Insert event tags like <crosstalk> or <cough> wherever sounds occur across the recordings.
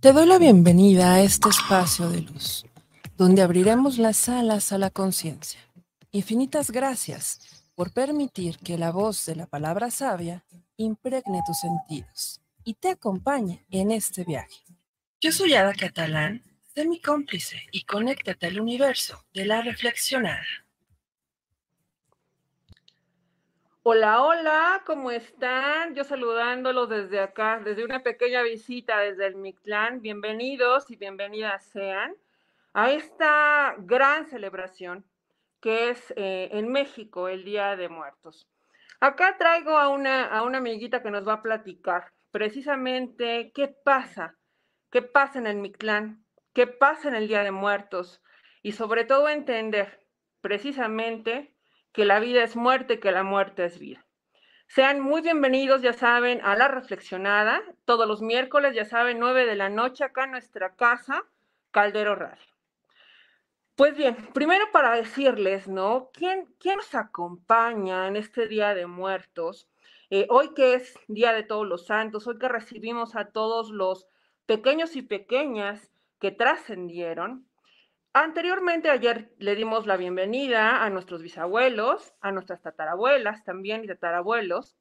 Te doy la bienvenida a este espacio de luz, donde abriremos las alas a la conciencia. Infinitas gracias por permitir que la voz de la palabra sabia impregne tus sentidos y te acompañe en este viaje. Yo soy Ada Catalán, sé mi cómplice y conéctate al universo de la reflexionada. Hola, hola, ¿cómo están? Yo saludándolos desde acá, desde una pequeña visita desde el Mictlán. Bienvenidos y bienvenidas sean a esta gran celebración que es eh, en México el Día de Muertos. Acá traigo a una, a una amiguita que nos va a platicar precisamente qué pasa, qué pasa en el Mictlán, qué pasa en el Día de Muertos y sobre todo entender precisamente que la vida es muerte, que la muerte es vida. Sean muy bienvenidos, ya saben, a la reflexionada, todos los miércoles, ya saben, 9 de la noche, acá en nuestra casa, Caldero Radio. Pues bien, primero para decirles, ¿no? ¿Quién, quién nos acompaña en este Día de Muertos? Eh, hoy que es Día de Todos los Santos, hoy que recibimos a todos los pequeños y pequeñas que trascendieron, Anteriormente, ayer le dimos la bienvenida a nuestros bisabuelos, a nuestras tatarabuelas también y tatarabuelos,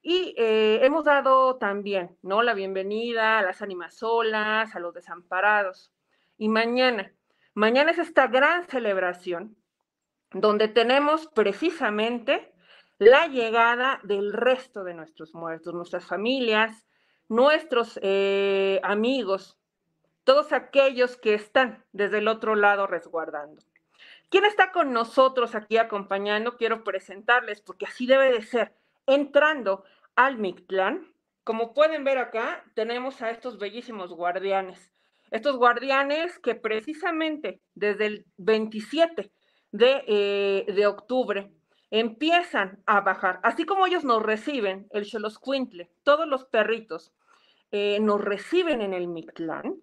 y eh, hemos dado también, ¿no? La bienvenida a las ánimas solas, a los desamparados. Y mañana, mañana es esta gran celebración donde tenemos precisamente la llegada del resto de nuestros muertos, nuestras familias, nuestros eh, amigos, todos aquellos que están desde el otro lado resguardando. ¿Quién está con nosotros aquí acompañando? Quiero presentarles porque así debe de ser. Entrando al Mictlán, como pueden ver acá, tenemos a estos bellísimos guardianes. Estos guardianes que precisamente desde el 27 de, eh, de octubre empiezan a bajar, así como ellos nos reciben, el Xoloscuintle, todos los perritos eh, nos reciben en el Mictlán,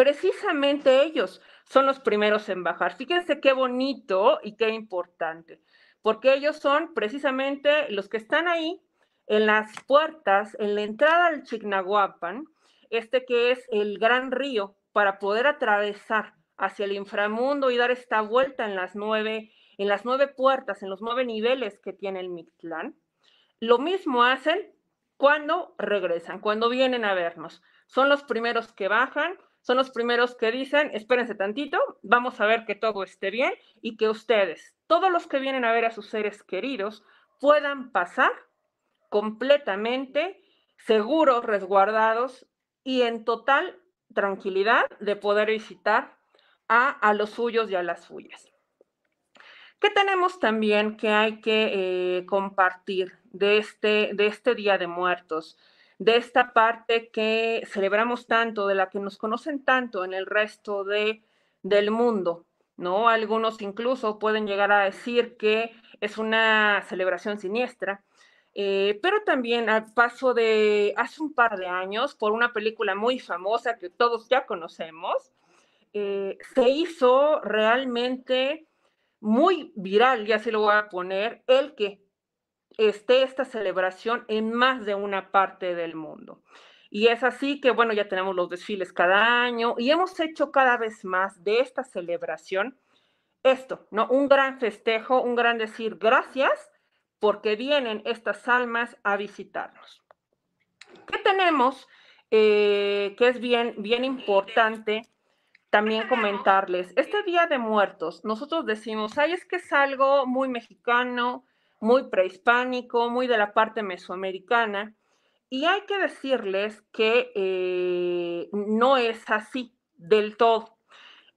precisamente ellos son los primeros en bajar. Fíjense qué bonito y qué importante, porque ellos son precisamente los que están ahí en las puertas, en la entrada al Chignahuapan, este que es el gran río, para poder atravesar hacia el inframundo y dar esta vuelta en las nueve, en las nueve puertas, en los nueve niveles que tiene el Mictlán. Lo mismo hacen cuando regresan, cuando vienen a vernos. Son los primeros que bajan, son los primeros que dicen, espérense tantito, vamos a ver que todo esté bien y que ustedes, todos los que vienen a ver a sus seres queridos, puedan pasar completamente seguros, resguardados y en total tranquilidad de poder visitar a, a los suyos y a las suyas. ¿Qué tenemos también que hay que eh, compartir de este, de este Día de Muertos? De esta parte que celebramos tanto, de la que nos conocen tanto en el resto de, del mundo, ¿no? Algunos incluso pueden llegar a decir que es una celebración siniestra, eh, pero también al paso de hace un par de años, por una película muy famosa que todos ya conocemos, eh, se hizo realmente muy viral, ya se lo voy a poner, el que esté esta celebración en más de una parte del mundo. Y es así que, bueno, ya tenemos los desfiles cada año y hemos hecho cada vez más de esta celebración esto, ¿no? Un gran festejo, un gran decir gracias porque vienen estas almas a visitarnos. ¿Qué tenemos? Eh, que es bien, bien importante también comentarles. Este Día de Muertos, nosotros decimos, ay, es que es algo muy mexicano, muy prehispánico, muy de la parte mesoamericana. Y hay que decirles que eh, no es así del todo.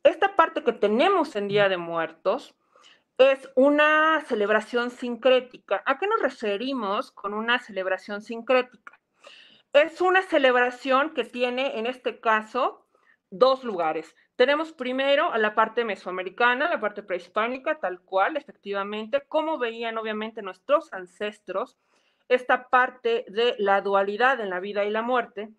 Esta parte que tenemos en Día de Muertos es una celebración sincrética. ¿A qué nos referimos con una celebración sincrética? Es una celebración que tiene, en este caso, dos lugares. Tenemos primero a la parte mesoamericana, la parte prehispánica, tal cual, efectivamente, cómo veían obviamente nuestros ancestros esta parte de la dualidad en la vida y la muerte,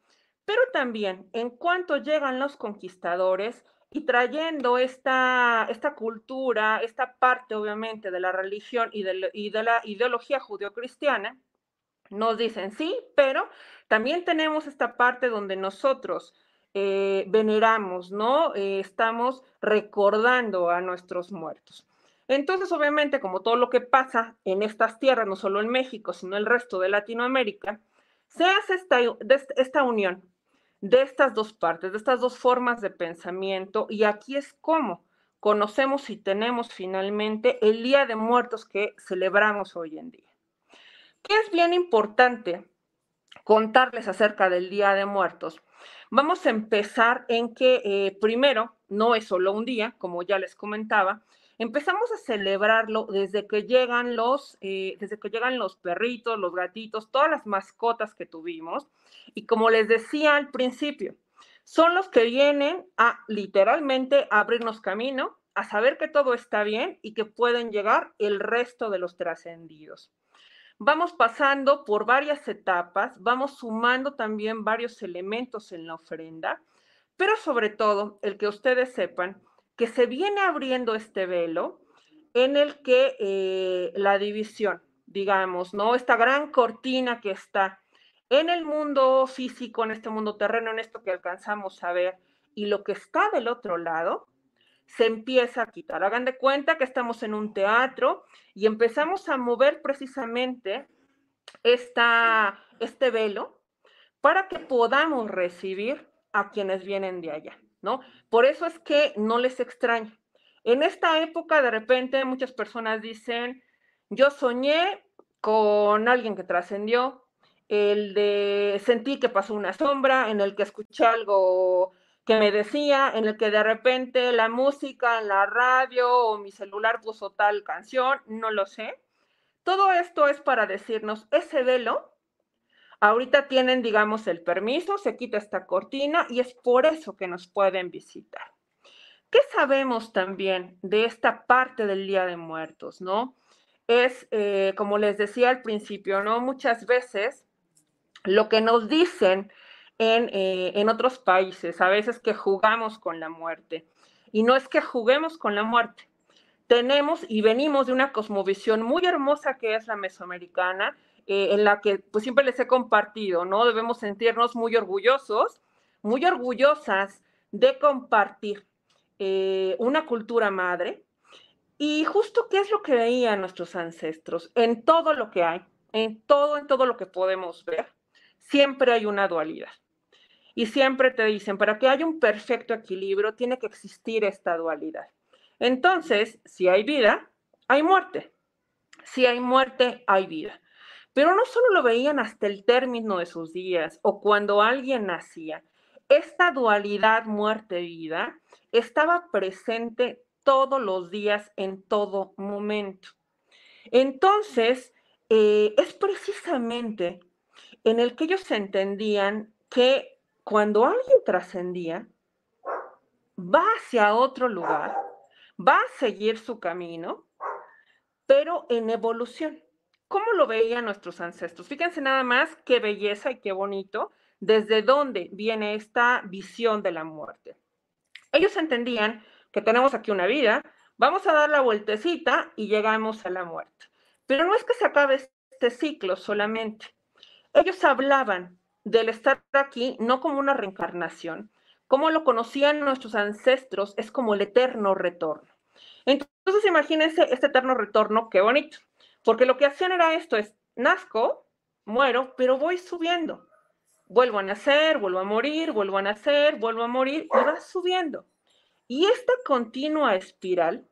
pero también en cuanto llegan los conquistadores y trayendo esta, esta cultura, esta parte obviamente de la religión y de, y de la ideología judeocristiana, nos dicen sí, pero también tenemos esta parte donde nosotros eh, veneramos, ¿no? Eh, estamos recordando a nuestros muertos. Entonces, obviamente, como todo lo que pasa en estas tierras, no solo en México, sino el resto de Latinoamérica, se hace esta, esta unión de estas dos partes, de estas dos formas de pensamiento, y aquí es como conocemos y tenemos finalmente el Día de Muertos que celebramos hoy en día. ¿Qué es bien importante contarles acerca del Día de Muertos? Vamos a empezar en que eh, primero, no es solo un día, como ya les comentaba, empezamos a celebrarlo desde que llegan los, eh, desde que llegan los perritos, los gatitos, todas las mascotas que tuvimos. Y como les decía al principio, son los que vienen a literalmente abrirnos camino, a saber que todo está bien y que pueden llegar el resto de los trascendidos. Vamos pasando por varias etapas, vamos sumando también varios elementos en la ofrenda, pero sobre todo el que ustedes sepan que se viene abriendo este velo en el que eh, la división, digamos, ¿no? Esta gran cortina que está en el mundo físico, en este mundo terreno, en esto que alcanzamos a ver, y lo que está del otro lado, se empieza a quitar. Hagan de cuenta que estamos en un teatro y empezamos a mover precisamente esta, este velo para que podamos recibir a quienes vienen de allá, ¿no? Por eso es que no les extraño. En esta época, de repente, muchas personas dicen, yo soñé con alguien que trascendió, el de sentí que pasó una sombra, en el que escuché algo que me decía, en el que de repente la música en la radio o mi celular puso tal canción, no lo sé. Todo esto es para decirnos, ese velo, ahorita tienen, digamos, el permiso, se quita esta cortina y es por eso que nos pueden visitar. ¿Qué sabemos también de esta parte del Día de Muertos, no? Es, eh, como les decía al principio, ¿no? Muchas veces lo que nos dicen eh, en, otros países, a veces que jugamos con la muerte. Y no es que juguemos con la muerte. Tenemos y venimos de una cosmovisión muy hermosa que es la mesoamericana, eh, en la que pues siempre les he compartido, ¿no? Debemos sentirnos muy orgullosos, muy orgullosas de compartir eh, una cultura madre. Y justo qué es lo que veían nuestros ancestros en todo lo que hay, en todo, en todo lo que podemos ver, siempre hay una dualidad. Y siempre te dicen, para que haya un perfecto equilibrio, tiene que existir esta dualidad. Entonces, si hay vida, hay muerte. Si hay muerte, hay vida. Pero no solo lo veían hasta el término de sus días o cuando alguien nacía. Esta dualidad muerte-vida estaba presente todos los días, en todo momento. Entonces, eh, es precisamente en el que ellos entendían que cuando alguien trascendía, va hacia otro lugar, va a seguir su camino, pero en evolución. ¿Cómo lo veían nuestros ancestros? Fíjense nada más qué belleza y qué bonito, desde dónde viene esta visión de la muerte. Ellos entendían que tenemos aquí una vida, vamos a dar la vueltecita y llegamos a la muerte. Pero no es que se acabe este ciclo solamente. Ellos hablaban del estar aquí no como una reencarnación, como lo conocían nuestros ancestros, es como el eterno retorno. Entonces, imagínense este eterno retorno, qué bonito, porque lo que hacían era esto, es, nazco, muero, pero voy subiendo. Vuelvo a nacer, vuelvo a morir, vuelvo a nacer, vuelvo a morir, y va subiendo. Y esta continua espiral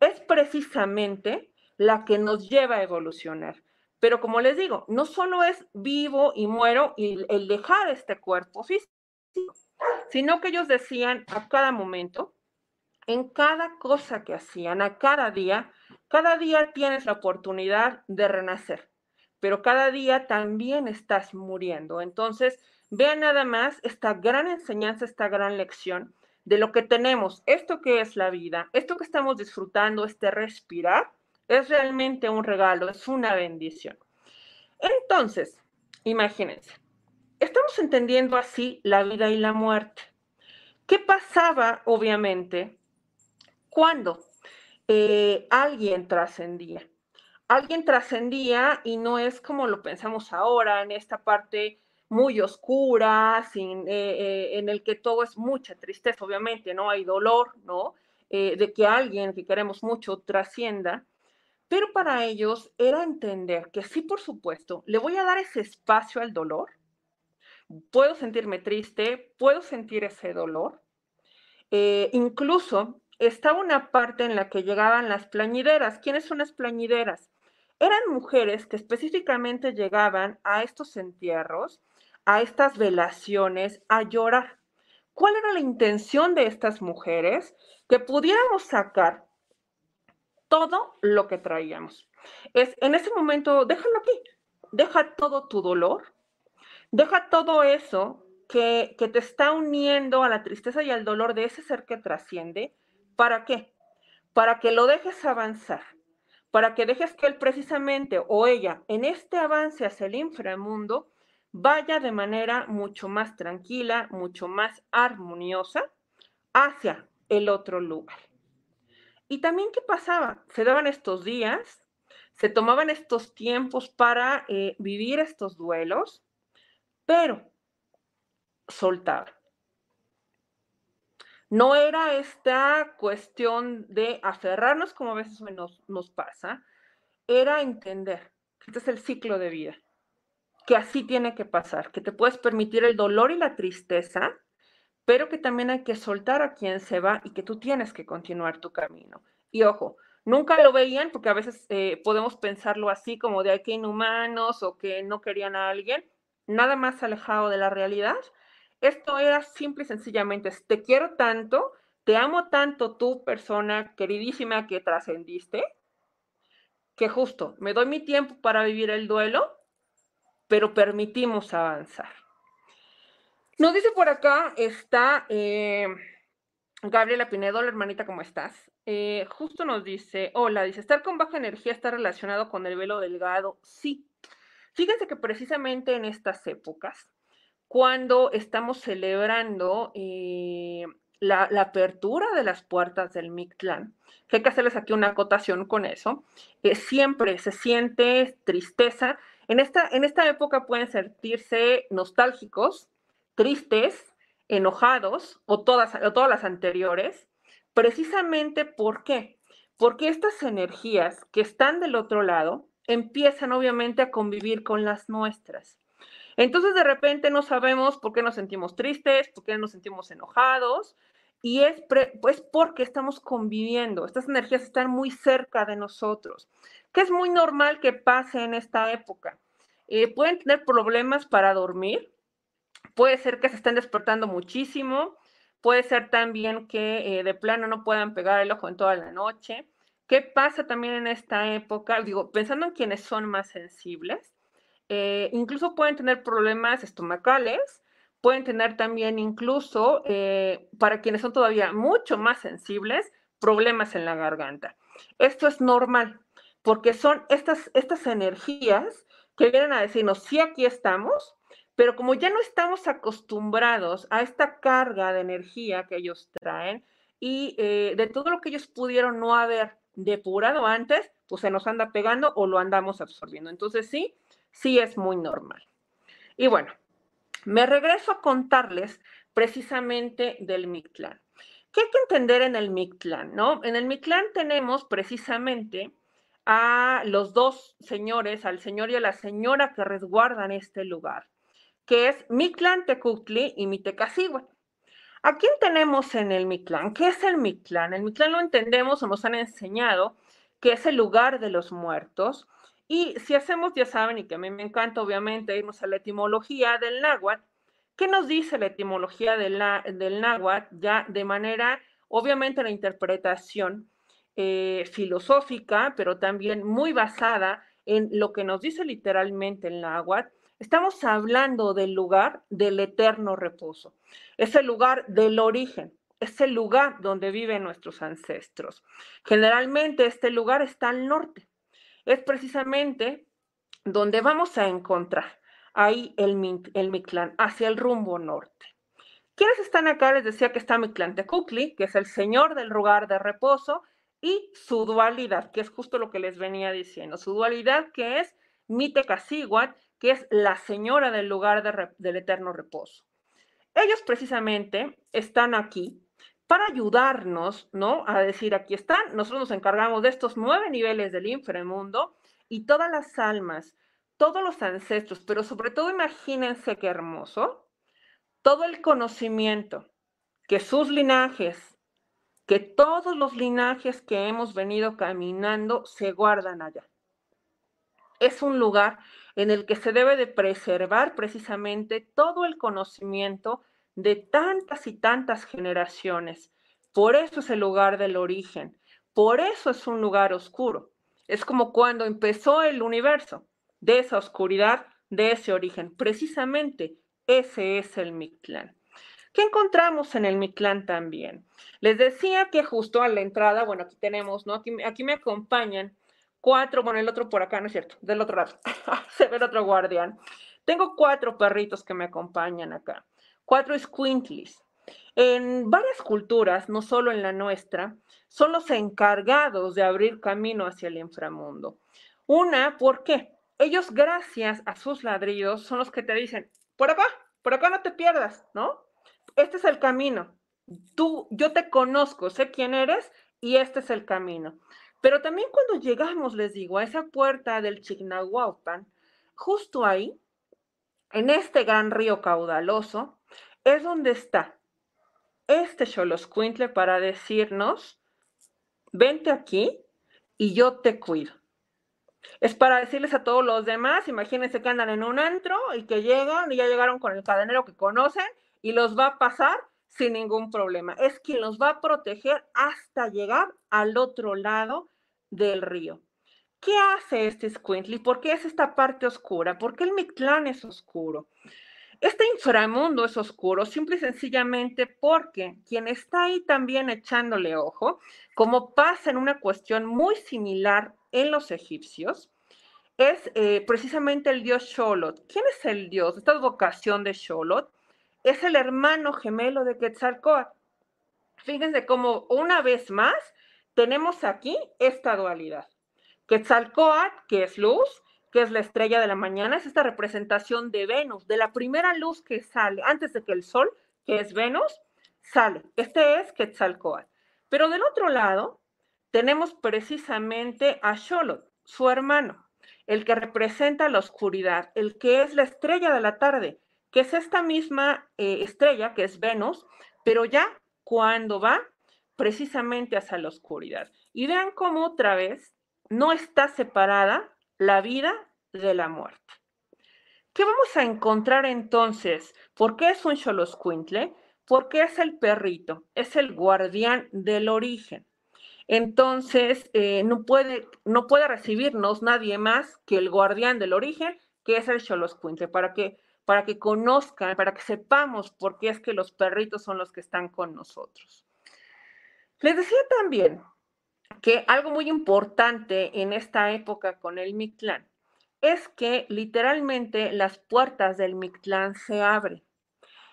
es precisamente la que nos lleva a evolucionar. Pero como les digo, no solo es vivo y muero y el dejar este cuerpo físico, sino que ellos decían a cada momento, en cada cosa que hacían, a cada día, cada día tienes la oportunidad de renacer, pero cada día también estás muriendo. Entonces, vean nada más esta gran enseñanza, esta gran lección de lo que tenemos, esto que es la vida, esto que estamos disfrutando, este respirar, es realmente un regalo, es una bendición. Entonces, imagínense, estamos entendiendo así la vida y la muerte. ¿Qué pasaba, obviamente, cuando eh, alguien trascendía? Alguien trascendía y no es como lo pensamos ahora en esta parte muy oscura, sin, eh, eh, en el que todo es mucha tristeza, obviamente, ¿no? Hay dolor, ¿no? De que alguien que queremos mucho trascienda, pero para ellos era entender que sí, por supuesto, le voy a dar ese espacio al dolor, puedo sentirme triste, puedo sentir ese dolor, incluso estaba una parte en la que llegaban las plañideras. ¿Quiénes son las plañideras? Eran mujeres que específicamente llegaban a estos entierros, a estas velaciones, a llorar. ¿Cuál era la intención de estas mujeres? Que pudiéramos sacar todo lo que traíamos. Es en ese momento, déjalo aquí, deja todo tu dolor, deja todo eso que, que te está uniendo a la tristeza y al dolor de ese ser que trasciende. ¿Para qué? Para que lo dejes avanzar para que dejes que él precisamente o ella en este avance hacia el inframundo vaya de manera mucho más tranquila, mucho más armoniosa hacia el otro lugar. Y también, ¿qué pasaba? Se daban estos días, se tomaban estos tiempos para eh, vivir estos duelos, pero soltaban. No era esta cuestión de aferrarnos como a veces nos, nos pasa, era entender que este es el ciclo de vida, que así tiene que pasar, que te puedes permitir el dolor y la tristeza, pero que también hay que soltar a quien se va y que tú tienes que continuar tu camino. Y ojo, nunca lo veían porque a veces eh, podemos pensarlo así como de que inhumanos o que no querían a alguien, nada más alejado de la realidad esto era simple y sencillamente, te quiero tanto, te amo tanto tú, persona queridísima que trascendiste, que justo me doy mi tiempo para vivir el duelo, pero permitimos avanzar. Nos dice por acá, está eh, Gabriela Pinedo, la hermanita, ¿cómo estás? Eh, justo nos dice, hola, dice, estar con baja energía está relacionado con el velo delgado. Sí. Fíjense que precisamente en estas épocas, cuando estamos celebrando eh, la, apertura de las puertas del Mictlán, hay que hacerles aquí una acotación con eso, eh, siempre se siente tristeza. En esta, en esta época pueden sentirse nostálgicos, tristes, enojados o todas, o todas las anteriores, precisamente ¿por? Porque estas energías que están del otro lado empiezan obviamente a convivir con las nuestras. Entonces de repente no sabemos por qué nos sentimos tristes, por qué nos sentimos enojados, y es pues porque estamos conviviendo, estas energías están muy cerca de nosotros, que es muy normal que pase en esta época. Eh, pueden tener problemas para dormir, puede ser que se estén despertando muchísimo, puede ser también que eh, de plano no puedan pegar el ojo en toda la noche. ¿Qué pasa también en esta época? Digo, pensando en quienes son más sensibles, eh, incluso pueden tener problemas estomacales, pueden tener también incluso, eh, para quienes son todavía mucho más sensibles, problemas en la garganta. Esto es normal, porque son estas, estas energías que vienen a decirnos, sí, aquí estamos, pero como ya no estamos acostumbrados a esta carga de energía que ellos traen y eh, de todo lo que ellos pudieron no haber depurado antes, pues se nos anda pegando o lo andamos absorbiendo. Entonces sí, sí es muy normal. Y bueno, me regreso a contarles precisamente del Mictlán. ¿Qué hay que entender en el Mictlán? ¿no? En el Mictlán tenemos precisamente a los dos señores, al señor y a la señora que resguardan este lugar, que es Mictlán Tecutli y Mitecacigua. ¿A quién tenemos en el Mictlán? ¿Qué es el Mictlán? El Mictlán lo entendemos o nos han enseñado que es el lugar de los muertos, y si hacemos, ya saben, y que a mí me encanta, obviamente, irnos a la etimología del náhuatl, ¿qué nos dice la etimología del, náhuatl? Ya de manera, obviamente, la interpretación eh, filosófica, pero también muy basada en lo que nos dice literalmente el náhuatl, estamos hablando del lugar del eterno reposo. Es el lugar del origen, es el lugar donde viven nuestros ancestros. Generalmente este lugar está al norte, es precisamente donde vamos a encontrar ahí el, el Mictlán, hacia el rumbo norte. ¿Quiénes están acá? Les decía que está Mictlán Tecutli, que es el señor del lugar de reposo, y su dualidad, que es justo lo que les venía diciendo. Su dualidad que es Mitecaciguat, que es la señora del lugar del eterno reposo. Ellos precisamente están aquí para ayudarnos, ¿no? A decir, aquí están, nosotros nos encargamos de estos nueve niveles del inframundo y todas las almas, todos los ancestros, pero sobre todo imagínense qué hermoso, todo el conocimiento que sus linajes, que todos los linajes que hemos venido caminando se guardan allá. Es un lugar en el que se debe de preservar precisamente todo el conocimiento de tantas y tantas generaciones. Por eso es el lugar del origen, por eso es un lugar oscuro. Es como cuando empezó el universo, de esa oscuridad, de ese origen. Precisamente ese es el Mictlán. ¿Qué encontramos en el Mictlán también? Les decía que justo a la entrada, bueno, aquí tenemos, ¿no? Aquí, aquí me acompañan cuatro, bueno, el otro por acá, no es cierto, del otro lado, <laughs> se ve el otro guardián. Tengo cuatro perritos que me acompañan acá cuatro squintlies. En varias culturas, no solo en la nuestra, son los encargados de abrir camino hacia el inframundo. Una, ¿por qué? Ellos, gracias a sus ladrillos, son los que te dicen, por acá, por acá no te pierdas, ¿no? Este es el camino. Tú, yo te conozco, sé quién eres y este es el camino. Pero también cuando llegamos, les digo, a esa puerta del Chignahuapan, justo ahí, en este gran río caudaloso, es donde está este Xoloscuintle para decirnos, vente aquí y yo te cuido. Es para decirles a todos los demás, imagínense que andan en un antro y que llegan y ya llegaron con el cadenero que conocen y los va a pasar sin ningún problema. Es quien los va a proteger hasta llegar al otro lado del río. ¿Qué hace este Squintly? ¿Por qué es esta parte oscura? ¿Por qué el Mictlán es oscuro? Este inframundo es oscuro simple y sencillamente porque quien está ahí también echándole ojo, como pasa en una cuestión muy similar en los egipcios, es eh, precisamente el dios Sholot. ¿Quién es el dios? Esta vocación de Sholot es el hermano gemelo de Quetzalcoatl. Fíjense cómo una vez más tenemos aquí esta dualidad. Quetzalcoatl, que es luz, que es la estrella de la mañana, es esta representación de Venus, de la primera luz que sale antes de que el sol, que es Venus, sale. Este es Quetzalcoatl. Pero del otro lado tenemos precisamente a Xolotl, su hermano, el que representa la oscuridad, el que es la estrella de la tarde, que es esta misma eh, estrella, que es Venus, pero ya cuando va precisamente hacia la oscuridad. Y vean cómo otra vez no está separada la vida de la muerte. ¿Qué vamos a encontrar entonces? ¿Por qué es un Xoloscuintle? Porque es el perrito, es el guardián del origen. Entonces, eh, no, puede, no puede recibirnos nadie más que el guardián del origen, que es el Xoloscuintle, para que, para que conozcan, para que sepamos por qué es que los perritos son los que están con nosotros. Les decía también que algo muy importante en esta época con el Mictlán es que literalmente las puertas del Mictlán se abren.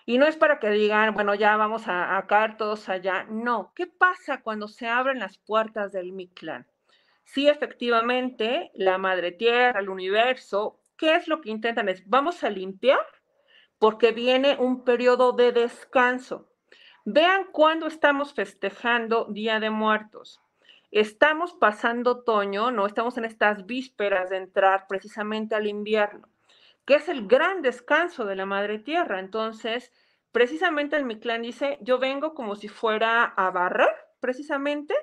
Y no es para que digan, bueno, ya vamos a, caer todos allá. No, ¿qué pasa cuando se abren las puertas del Mictlán? Sí, efectivamente, la Madre Tierra, el universo, ¿qué es lo que intentan? Es, vamos a limpiar porque viene un periodo de descanso. Vean cuándo estamos festejando Día de Muertos Estamos pasando otoño, no estamos en estas vísperas de entrar precisamente al invierno, que es el gran descanso de la madre tierra. Entonces, precisamente el Mictlán dice, yo vengo como si fuera a barrer precisamente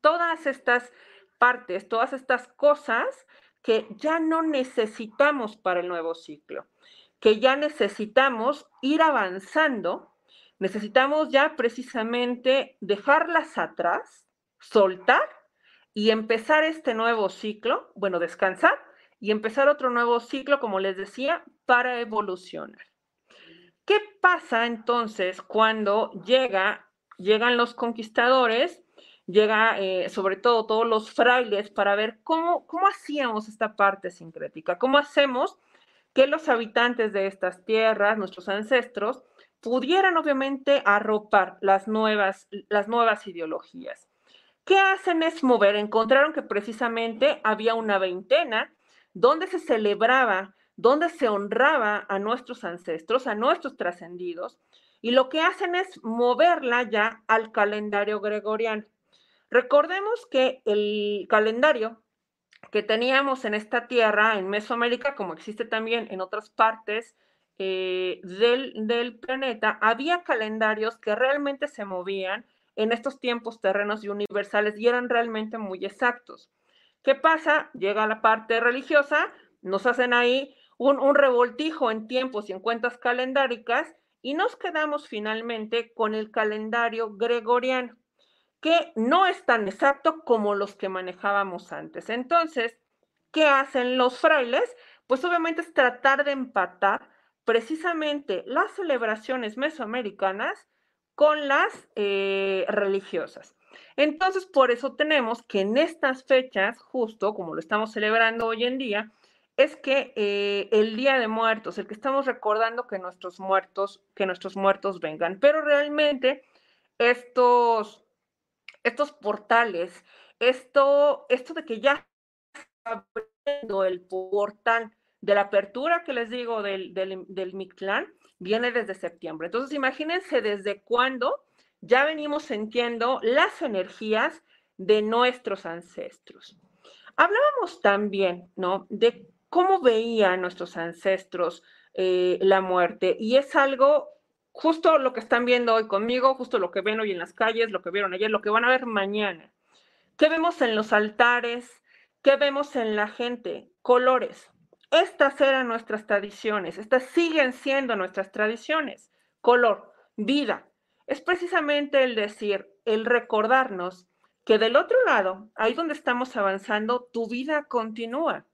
todas estas partes, todas estas cosas que ya no necesitamos para el nuevo ciclo, que ya necesitamos ir avanzando, necesitamos ya precisamente dejarlas atrás soltar y empezar este nuevo ciclo, bueno, descansar y empezar otro nuevo ciclo, como les decía, para evolucionar. ¿Qué pasa entonces cuando llega, llegan los conquistadores, llega eh, sobre todo todos los frailes para ver cómo, cómo hacíamos esta parte sincrética, cómo hacemos que los habitantes de estas tierras, nuestros ancestros, pudieran obviamente arropar las nuevas, las nuevas ideologías. ¿Qué hacen es mover? Encontraron que precisamente había una veintena donde se celebraba donde se honraba a nuestros ancestros, a nuestros trascendidos, y lo que hacen es moverla ya al calendario gregoriano. Recordemos que el calendario que teníamos en esta tierra, en Mesoamérica, como existe también en otras partes eh, del, del planeta, había calendarios que realmente se movían en estos tiempos terrenos y universales y eran realmente muy exactos. ¿Qué pasa? Llega la parte religiosa, nos hacen ahí un, un, revoltijo en tiempos y en cuentas calendáricas y nos quedamos finalmente con el calendario gregoriano, que no es tan exacto como los que manejábamos antes. Entonces, ¿qué hacen los frailes? Pues obviamente es tratar de empatar precisamente las celebraciones mesoamericanas con las eh, religiosas. Entonces, por eso tenemos que en estas fechas, justo como lo estamos celebrando hoy en día, es que eh, el Día de Muertos, el que estamos recordando que nuestros muertos, que nuestros muertos vengan, pero realmente estos, estos portales, esto, esto de que ya está abriendo el portal de la apertura que les digo del, del, del Mictlán, viene desde septiembre. Entonces, imagínense desde cuándo ya venimos sintiendo las energías de nuestros ancestros. Hablábamos también, ¿no? De cómo veían nuestros ancestros eh, la muerte y es algo justo lo que están viendo hoy conmigo, justo lo que ven hoy en las calles, lo que vieron ayer, lo que van a ver mañana. ¿Qué vemos en los altares? ¿Qué vemos en la gente? Colores. Estas eran nuestras tradiciones, estas siguen siendo nuestras tradiciones. Color, vida. Es precisamente el decir, el recordarnos que del otro lado, ahí donde estamos avanzando, tu vida continúa,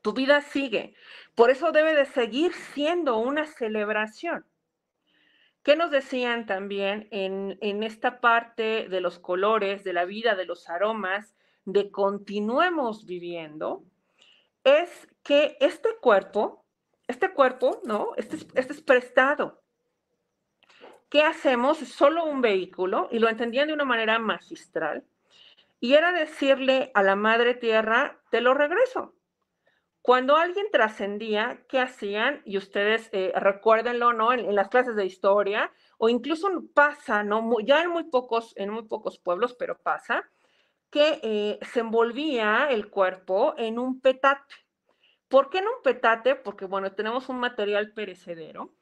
tu vida sigue. Por eso debe de seguir siendo una celebración. ¿Qué nos decían también en, en esta parte de los colores, de la vida, de los aromas, de continuemos viviendo? Es que este cuerpo, este cuerpo, ¿no? Este, este es prestado. ¿Qué hacemos? Es solo un vehículo y lo entendían de una manera magistral. Y era decirle a la madre tierra, te lo regreso. Cuando alguien trascendía, ¿qué hacían? Y ustedes eh, recuérdenlo, ¿no? En, en, las clases de historia, o incluso pasa, ¿no? Ya en muy pocos, en muy pocos pueblos, pero pasa, que eh, se envolvía el cuerpo en un petate. ¿Por qué en un petate? Porque, bueno, tenemos un material perecedero.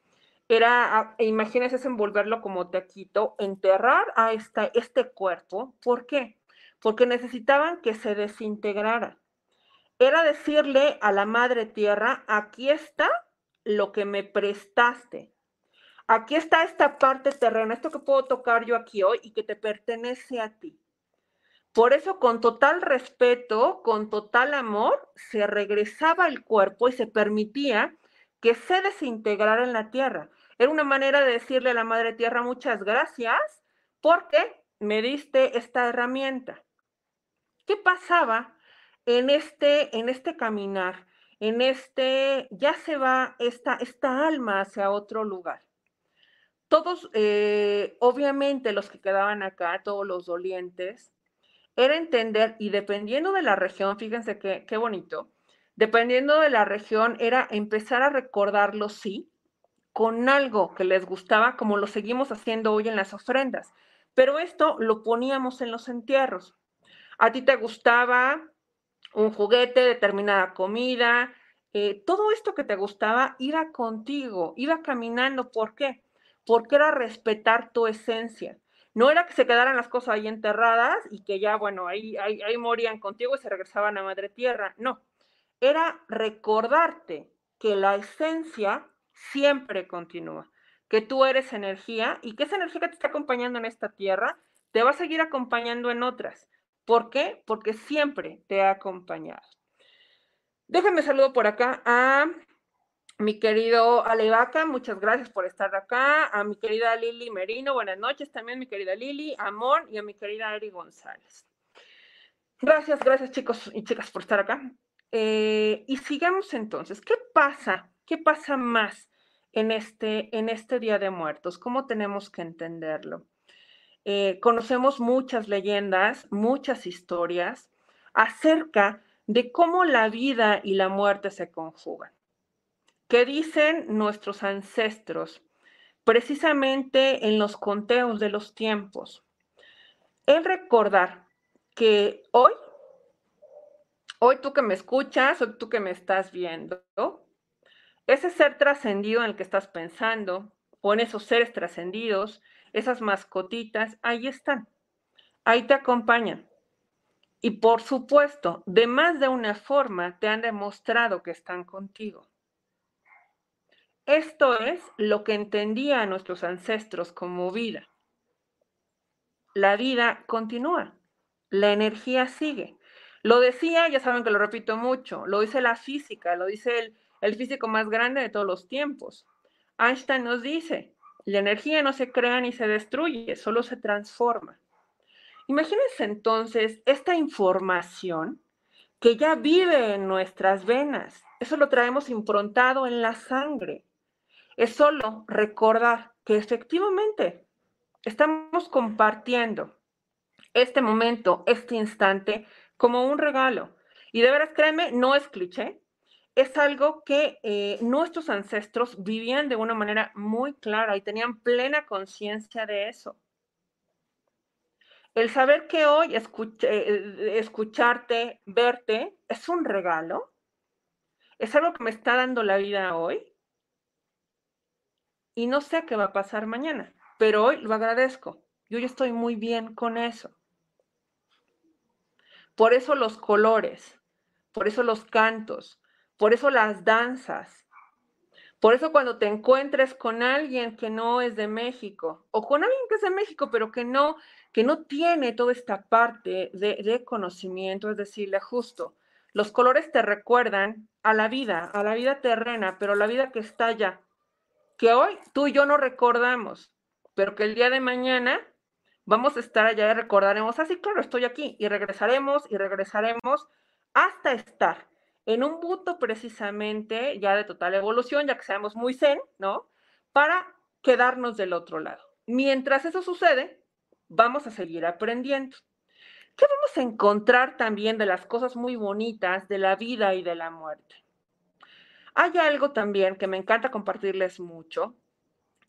Era, ah, imagínense envolverlo como taquito, enterrar a esta, este cuerpo. ¿Por qué? Porque necesitaban que se desintegrara. Era decirle a la madre tierra, aquí está lo que me prestaste. Aquí está esta parte terrena, esto que puedo tocar yo aquí hoy y que te pertenece a ti. Por eso, con total respeto, con total amor, se regresaba al cuerpo y se permitía que se desintegrara en la tierra. Era una manera de decirle a la Madre Tierra muchas gracias porque me diste esta herramienta. ¿Qué pasaba en este, en este caminar? En este, ya se va esta, esta alma hacia otro lugar. Todos, eh, obviamente los que quedaban acá, todos los dolientes, era entender, y dependiendo de la región, fíjense qué, bonito, dependiendo de la región, era empezar a recordarlo, sí, con algo que les gustaba, como lo seguimos haciendo hoy en las ofrendas. Pero esto lo poníamos en los entierros. A ti te gustaba un juguete, determinada comida, eh, todo esto que te gustaba iba contigo, iba caminando. ¿Por qué? Porque era respetar tu esencia. No era que se quedaran las cosas ahí enterradas y que ya, bueno, ahí, ahí, morían contigo y se regresaban a Madre Tierra. No, era recordarte que la esencia siempre continúa, que tú eres energía y que esa energía que te está acompañando en esta tierra te va a seguir acompañando en otras. ¿Por qué? Porque siempre te ha acompañado. Déjenme saludo por acá a mi querido Alevaca, muchas gracias por estar acá. A mi querida Lili Merino, buenas noches también, mi querida Lili, Amor y a mi querida Eri González. Gracias, gracias chicos y chicas por estar acá. Eh, y sigamos entonces. ¿Qué pasa? ¿Qué pasa más en este, en este Día de Muertos? ¿Cómo tenemos que entenderlo? Eh, conocemos muchas leyendas, muchas historias acerca de cómo la vida y la muerte se conjugan. ¿Qué dicen nuestros ancestros? Precisamente en los conteos de los tiempos. El recordar que hoy, hoy tú que me escuchas, hoy tú que me estás viendo, ese ser trascendido en el que estás pensando, o en esos seres trascendidos, esas mascotitas, ahí están, ahí te acompañan. Y por supuesto, de más de una forma te han demostrado que están contigo. Esto es lo que entendían nuestros ancestros como vida. La vida continúa, la energía sigue. Lo decía, ya saben que lo repito mucho, lo dice la física, lo dice el, el físico más grande de todos los tiempos. Einstein nos dice, la energía no se crea ni se destruye, solo se transforma. Imagínense entonces esta información que ya vive en nuestras venas. Eso lo traemos improntado en la sangre. Es solo recordar que efectivamente estamos compartiendo este momento, este instante, como un regalo. Y de veras, créanme, no es cliché, es algo que eh, nuestros ancestros vivían de una manera muy clara y tenían plena conciencia de eso. El saber que hoy eh, escucharte, verte, es un regalo, es algo que me está dando la vida hoy, y no sé qué va a pasar mañana, pero hoy lo agradezco. Yo ya estoy muy bien con eso. Por eso los colores, por eso los cantos, por eso las danzas. Por eso cuando te encuentres con alguien que no es de México o con alguien que es de México, pero que no, que no tiene toda esta parte de, conocimiento, es decirle justo, los colores te recuerdan a la vida, a la vida terrena, pero la vida que está allá, que hoy tú y yo no recordamos, pero que el día de mañana vamos a estar allá y recordaremos, así, ah, claro, estoy aquí, y regresaremos y regresaremos hasta estar en un punto precisamente ya de total evolución, ya que seamos muy zen, ¿no? Para quedarnos del otro lado. Mientras eso sucede, vamos a seguir aprendiendo. ¿Qué vamos a encontrar también de las cosas muy bonitas de la vida y de la muerte? Hay algo también que me encanta compartirles mucho,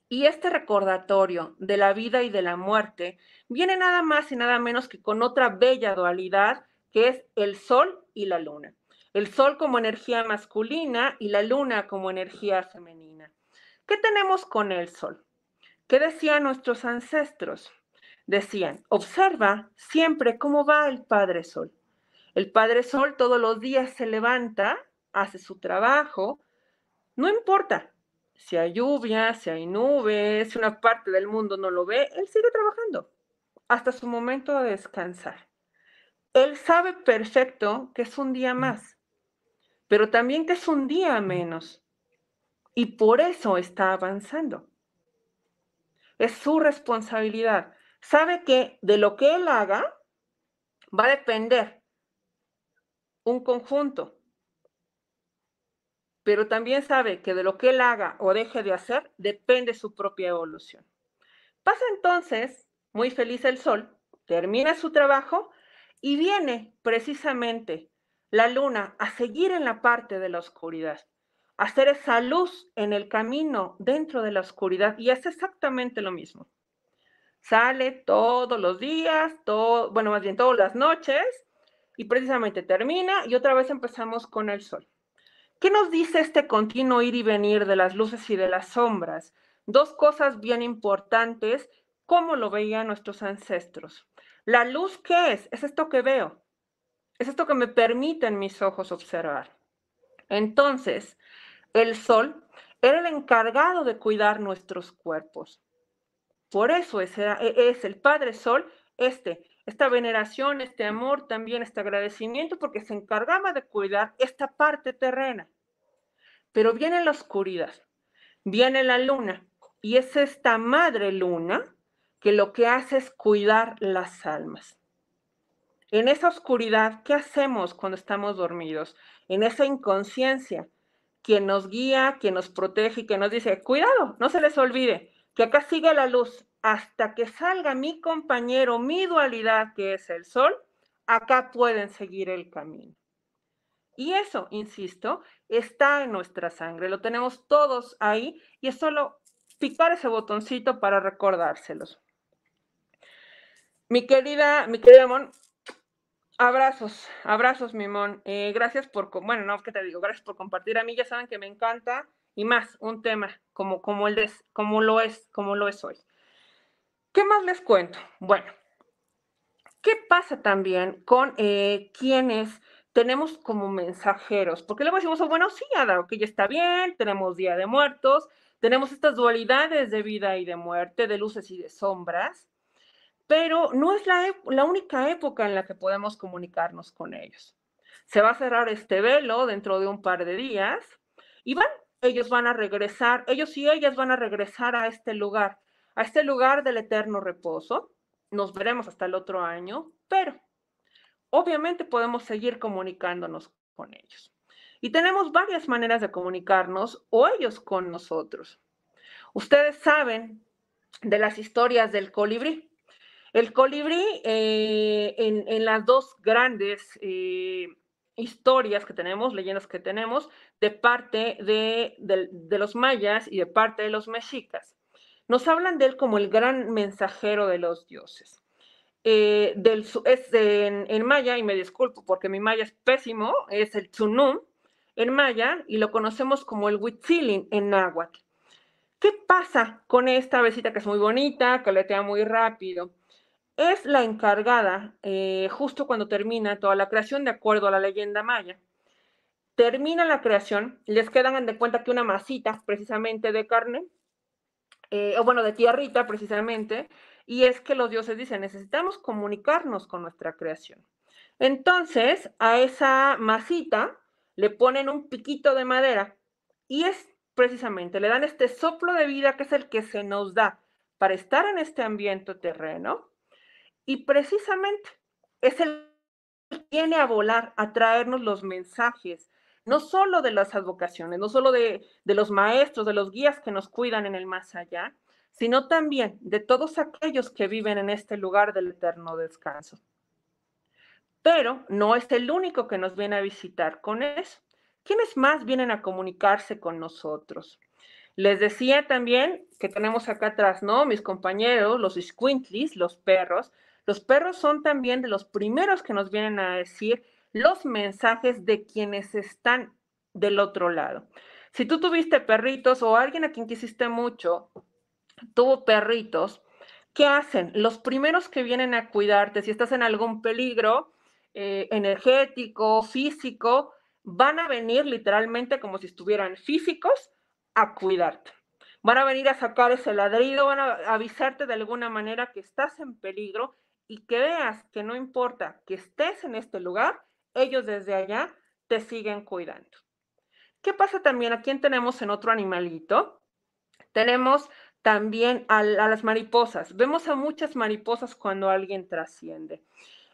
y este recordatorio de la vida y de la muerte viene nada más y nada menos que con otra bella dualidad que es el sol y la luna. El sol como energía masculina y la luna como energía femenina. ¿Qué tenemos con el sol? ¿Qué decían nuestros ancestros? Decían, observa siempre cómo va el Padre Sol. El Padre Sol todos los días se levanta hace su trabajo, no importa si hay lluvia, si hay nubes, si una parte del mundo no lo ve, él sigue trabajando hasta su momento de descansar. Él sabe perfecto que es un día mm. más, pero también que es un día menos. Y por eso está avanzando. Es su responsabilidad. Sabe que de lo que él haga va a depender un conjunto pero también sabe que de lo que él haga o deje de hacer depende su propia evolución. Pasa entonces, muy feliz el sol, termina su trabajo y viene precisamente la luna a seguir en la parte de la oscuridad, a hacer esa luz en el camino dentro de la oscuridad y hace exactamente lo mismo. Sale todos los días, bueno, más bien todas las noches y precisamente termina y otra vez empezamos con el sol. ¿Qué nos dice este continuo ir y venir de las luces y de las sombras? Dos cosas bien importantes, como lo veían nuestros ancestros. La luz, ¿qué es? Es esto que veo. Es esto que me permiten mis ojos observar. Entonces, el sol era el encargado de cuidar nuestros cuerpos. Por eso es, e, es el Padre Sol, este, esta veneración, este amor, también este agradecimiento, porque se encargaba de cuidar esta parte terrena. Pero viene la oscuridad, viene la luna, y es esta madre luna que lo que hace es cuidar las almas. En esa oscuridad, ¿qué hacemos cuando estamos dormidos? En esa inconsciencia, quien nos guía, quien nos protege y que nos dice, cuidado, no se les olvide, que acá sigue la luz, hasta que salga mi compañero, mi dualidad, que es el sol, acá pueden seguir el camino. Y eso, insisto, está en nuestra sangre, lo tenemos todos ahí y es solo picar ese botoncito para recordárselos. Mi querida, mi querida Mon, abrazos, abrazos, mi Mon. Eh, gracias por, bueno, no, ¿qué te digo? Gracias por compartir. A mí ya saben que me encanta y más un tema como, como, el de, como lo es, como lo es hoy. ¿Qué más les cuento? Bueno, ¿qué pasa también con eh, quienes tenemos como mensajeros? Porque luego decimos, oh, bueno, sí, Ada, que ya está bien, tenemos Día de Muertos, tenemos estas dualidades de vida y de muerte, de luces y de sombras, pero no es la, la única época en la que podemos comunicarnos con ellos. Se va a cerrar este velo dentro de un par de días y van, ellos van a regresar, ellos y ellas van a regresar a este lugar a este lugar del eterno reposo. Nos veremos hasta el otro año, pero obviamente podemos seguir comunicándonos con ellos. Y tenemos varias maneras de comunicarnos o ellos con nosotros. Ustedes saben de las historias del colibrí. El colibrí, eh, en, las dos grandes eh, historias que tenemos, leyendas que tenemos, de parte de, de, los mayas y de parte de los mexicas, nos hablan de él como el gran mensajero de los dioses. Eh, del, es en, maya, y me disculpo porque mi maya es pésimo, es el Tsunum en maya y lo conocemos como el Huitzilin en náhuatl. ¿Qué pasa con esta besita que es muy bonita, que letea muy rápido? Es la encargada, eh, justo cuando termina toda la creación, de acuerdo a la leyenda maya. Termina la creación, les quedan de cuenta que una masita precisamente de carne, eh, o bueno, de tierrita precisamente, y es que los dioses dicen, necesitamos comunicarnos con nuestra creación. Entonces, a esa masita le ponen un piquito de madera y es precisamente, le dan este soplo de vida que es el que se nos da para estar en este ambiente terreno y precisamente es el que viene a volar, a traernos los mensajes, no solo de las advocaciones, no solo de, los maestros, de los guías que nos cuidan en el más allá, sino también de todos aquellos que viven en este lugar del eterno descanso. Pero no es el único que nos viene a visitar con eso. ¿Quiénes más vienen a comunicarse con nosotros? Les decía también que tenemos acá atrás, ¿no? Mis compañeros, los squintlis, los perros. Los perros son también de los primeros que nos vienen a decir los mensajes de quienes están del otro lado. Si tú tuviste perritos o alguien a quien quisiste mucho tuvo perritos, ¿qué hacen? Los primeros que vienen a cuidarte, si estás en algún peligro eh, energético, físico, van a venir literalmente como si estuvieran físicos a cuidarte. Van a venir a sacar ese ladrido, van a avisarte de alguna manera que estás en peligro y que veas que no importa que estés en este lugar, ellos desde allá te siguen cuidando. ¿Qué pasa también? ¿A quién tenemos en otro animalito? Tenemos también a, las mariposas. Vemos a muchas mariposas cuando alguien trasciende.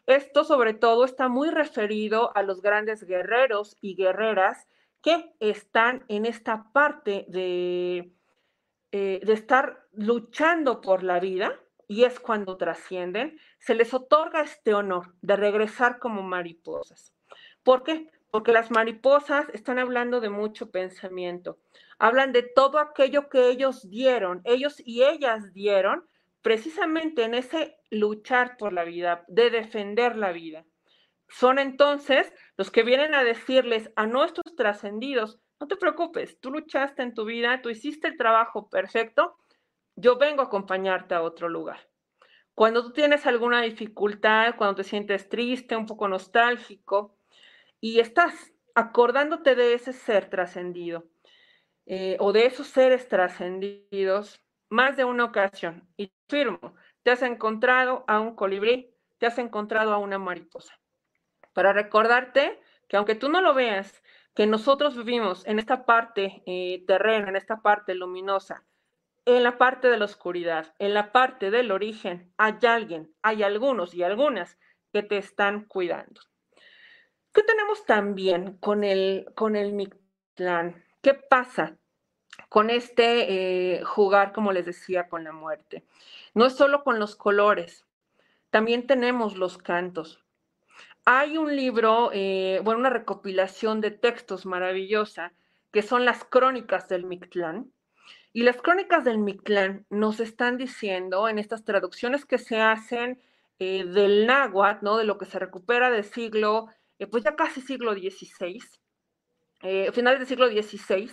Esto sobre todo está muy referido a los grandes guerreros y guerreras que están en esta parte de, eh, de estar luchando por la vida, y es cuando trascienden, se les otorga este honor de regresar como mariposas. ¿Por qué? Porque las mariposas están hablando de mucho pensamiento. Hablan de todo aquello que ellos dieron, ellos y ellas dieron, precisamente en ese luchar por la vida, de defender la vida. Son entonces los que vienen a decirles a nuestros trascendidos, no te preocupes, tú luchaste en tu vida, tú hiciste el trabajo perfecto, yo vengo a acompañarte a otro lugar. Cuando tú tienes alguna dificultad, cuando te sientes triste, un poco nostálgico, y estás acordándote de ese ser trascendido eh, o de esos seres trascendidos más de una ocasión. Y firmo, te has encontrado a un colibrí, te has encontrado a una mariposa. Para recordarte que aunque tú no lo veas, que nosotros vivimos en esta parte eh, terrena, en esta parte luminosa, en la parte de la oscuridad, en la parte del origen, hay alguien, hay algunos y algunas que te están cuidando. ¿Qué tenemos también con el, con el Mictlán? ¿Qué pasa con este eh, jugar, como les decía, con la muerte? No es solo con los colores, también tenemos los cantos. hay un libro, eh, bueno, una recopilación de textos maravillosa, que son las crónicas del Mictlán. Y las crónicas del Mictlán nos están diciendo en estas traducciones que se hacen eh, del náhuatl, ¿no? De lo que se recupera del siglo, eh, pues ya casi siglo XVI, finales del siglo XVI,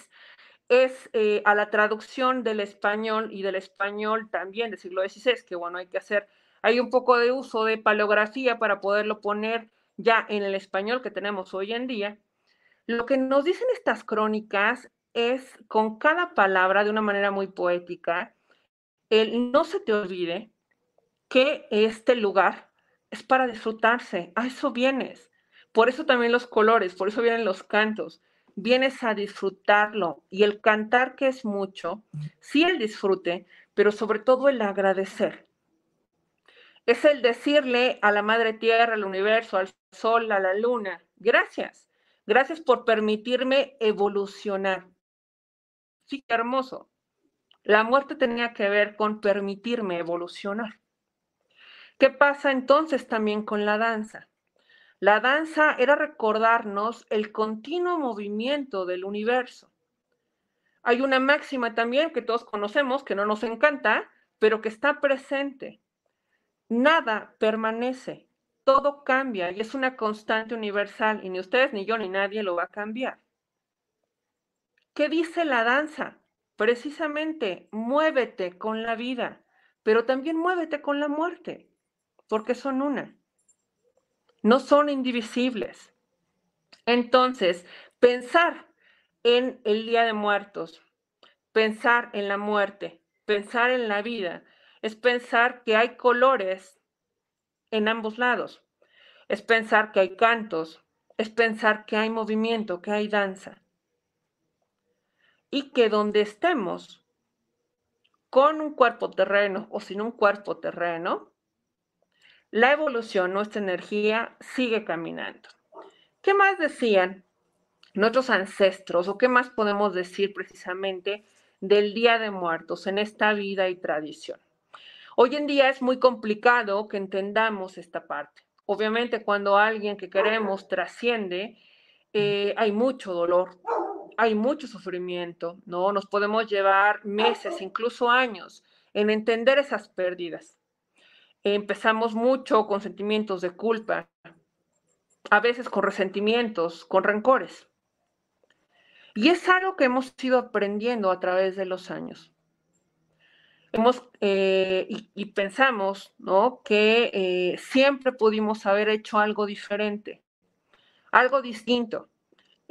es a la traducción del español y del español también del siglo XVI, que bueno, hay que hacer, hay un poco de uso de paleografía para poderlo poner ya en el español que tenemos hoy en día, lo que nos dicen estas crónicas es con cada palabra de una manera muy poética, el no se te olvide que este lugar es para disfrutarse, a eso vienes. Por eso también los colores, por eso vienen los cantos. Vienes a disfrutarlo y el cantar que es mucho, sí el disfrute, pero sobre todo el agradecer es el decirle a la Madre Tierra, al universo, al Sol, a la Luna, gracias, gracias por permitirme evolucionar. Sí, qué hermoso. La muerte tenía que ver con permitirme evolucionar. ¿Qué pasa entonces también con la danza? La danza era recordarnos el continuo movimiento del universo. Hay una máxima también que todos conocemos, que no nos encanta, pero que está presente nada permanece, todo cambia y es una constante universal y ni ustedes, ni yo, ni nadie lo va a cambiar. ¿Qué dice la danza? Precisamente, muévete con la vida, pero también muévete con la muerte, porque son una. No son indivisibles. Entonces, pensar en el Día de Muertos, pensar en la muerte, pensar en la vida, es pensar que hay colores en ambos lados, es pensar que hay cantos, es pensar que hay movimiento, que hay danza. Y que donde estemos, con un cuerpo terreno o sin un cuerpo terreno, la evolución, nuestra energía sigue caminando. ¿Qué más decían nuestros ancestros o qué más podemos decir precisamente del Día de Muertos en esta vida y tradición? Hoy en día es muy complicado que entendamos esta parte. Obviamente cuando alguien que queremos trasciende, eh, hay mucho dolor, hay mucho sufrimiento, ¿no? Nos podemos llevar meses, incluso años, en entender esas pérdidas. Empezamos mucho con sentimientos de culpa, a veces con resentimientos, con rencores. Y es algo que hemos ido aprendiendo a través de los años hemos eh, y, pensamos ¿no? que eh, siempre pudimos haber hecho algo diferente, algo distinto.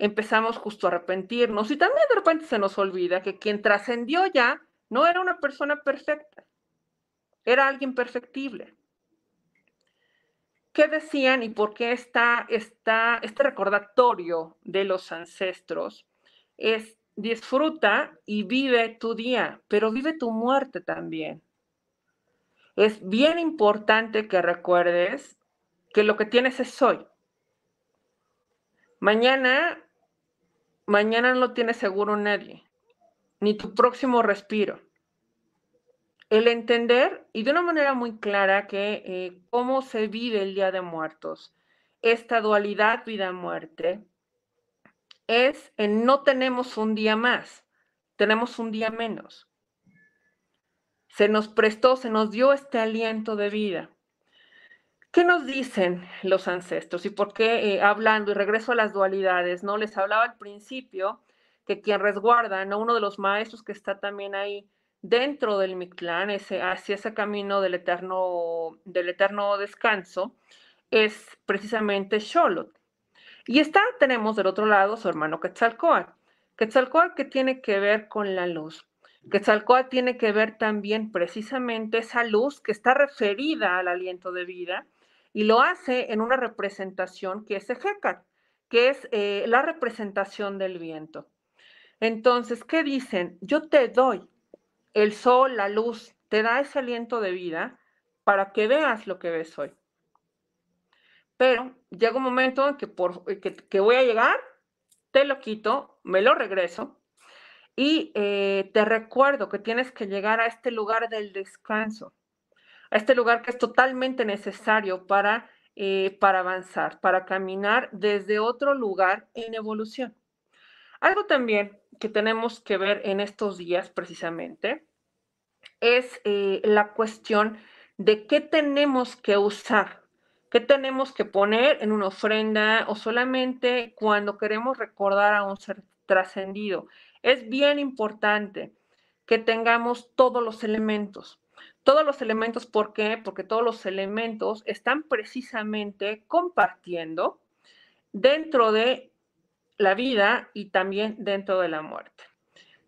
Empezamos justo a arrepentirnos y también de repente se nos olvida que quien trascendió ya no era una persona perfecta, era alguien perfectible. ¿Qué decían y por qué está, está este recordatorio de los ancestros? Es disfruta y vive tu día, pero vive tu muerte también. Es bien importante que recuerdes que lo que tienes es hoy. Mañana, mañana no tiene seguro nadie, ni tu próximo respiro. El entender y de una manera muy clara que eh, cómo se vive el Día de Muertos, esta dualidad vida-muerte, es en no tenemos un día más, tenemos un día menos. Se nos prestó, se nos dio este aliento de vida. ¿Qué nos dicen los ancestros? ¿Y por qué eh, hablando, y regreso a las dualidades, ¿no? Les hablaba al principio que quien resguarda, ¿no? Uno de los maestros que está también ahí dentro del Mictlán, ese, hacia ese camino del eterno, del eterno descanso, es precisamente Sholot. Y está, tenemos del otro lado su hermano Quetzalcoatl. Quetzalcoatl que tiene que ver con la luz. Quetzalcoatl tiene que ver también precisamente esa luz que está referida al aliento de vida y lo hace en una representación que es Ejecat, que es eh, la representación del viento. Entonces, ¿qué dicen? Yo te doy el sol, la luz, te da ese aliento de vida para que veas lo que ves hoy. Pero llega un momento en que, por, eh, que, voy a llegar, te lo quito, me lo regreso y eh, te recuerdo que tienes que llegar a este lugar del descanso, a este lugar que es totalmente necesario para eh, para avanzar, para caminar desde otro lugar en evolución. Algo también que tenemos que ver en estos días precisamente es eh, la cuestión de qué tenemos que usar, qué tenemos que poner en una ofrenda o solamente cuando queremos recordar a un ser trascendido. Es bien importante que tengamos todos los elementos. Todos los elementos, ¿por qué? Porque todos los elementos están precisamente compartiendo dentro de la vida y también dentro de la muerte.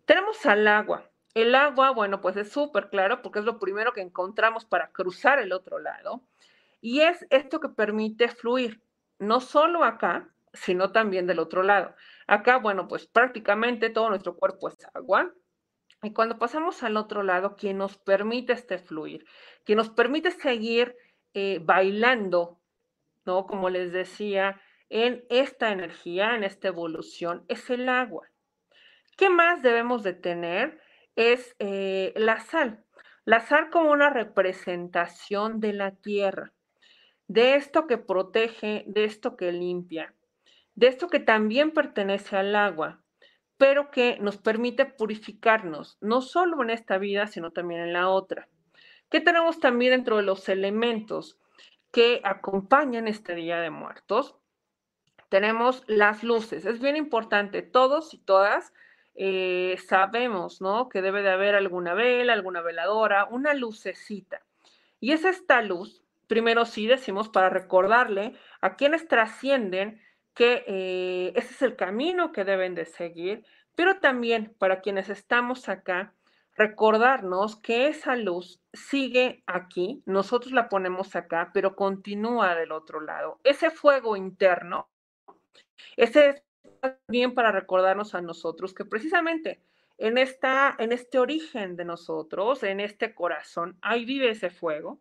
Tenemos al agua. El agua, bueno, pues es súper claro porque es lo primero que encontramos para cruzar el otro lado. Y es esto que permite fluir, no solo acá, sino también del otro lado. Acá, bueno, pues prácticamente todo nuestro cuerpo es agua. Y cuando pasamos al otro lado, quien nos permite este fluir, quien nos permite seguir eh, bailando, ¿no? Como les decía, en esta energía, en esta evolución, es el agua. ¿Qué más debemos de tener? Es eh, la sal. La sal como una representación de la tierra, de esto que protege, de esto que limpia, de esto que también pertenece al agua, pero que nos permite purificarnos, no solo en esta vida, sino también en la otra. ¿Qué tenemos también dentro de los elementos que acompañan este Día de Muertos? Tenemos las luces. Es bien importante, todos y todas eh, sabemos, ¿no? Que debe de haber alguna vela, alguna veladora, una lucecita. Y es esta luz, primero sí decimos para recordarle a quienes trascienden que eh, ese es el camino que deben de seguir, pero también para quienes estamos acá, recordarnos que esa luz sigue aquí, nosotros la ponemos acá, pero continúa del otro lado. Ese fuego interno, ese es bien para recordarnos a nosotros que precisamente en, esta, en este origen de nosotros, en este corazón, ahí vive ese fuego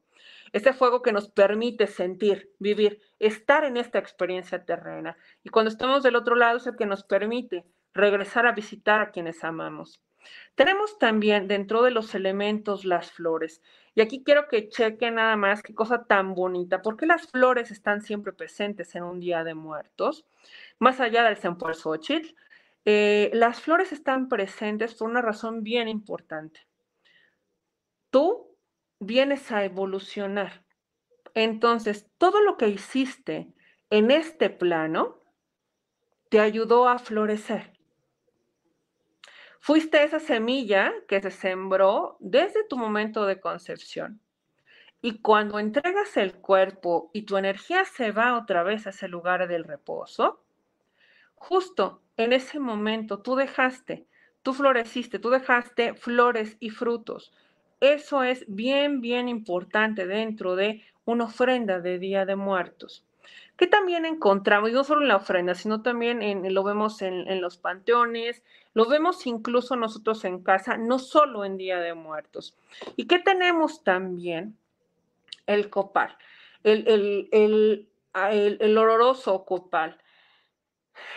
ese fuego que nos permite sentir, vivir, estar en esta experiencia terrena. Y cuando estamos del otro lado es el que nos permite regresar a visitar a quienes amamos. Tenemos también dentro de los elementos las flores. Y aquí quiero que chequen nada más qué cosa tan bonita. ¿Por qué las flores están siempre presentes en un día de muertos? Más allá del Sempuerzochitl, eh, las flores están presentes por una razón bien importante. Tú vienes a evolucionar. Entonces, todo lo que hiciste en este plano te ayudó a florecer. Fuiste esa semilla que se sembró desde tu momento de concepción. Y cuando entregas el cuerpo y tu energía se va otra vez a ese lugar del reposo, justo en ese momento tú dejaste, tú floreciste, tú dejaste flores y frutos, eso es bien, bien importante dentro de una ofrenda de Día de Muertos. Que también encontramos, y no solo en la ofrenda, sino también en, lo vemos en, los panteones, lo vemos incluso nosotros en casa, no solo en Día de Muertos. ¿Y qué tenemos también? El copal, el, el, el, oloroso copal.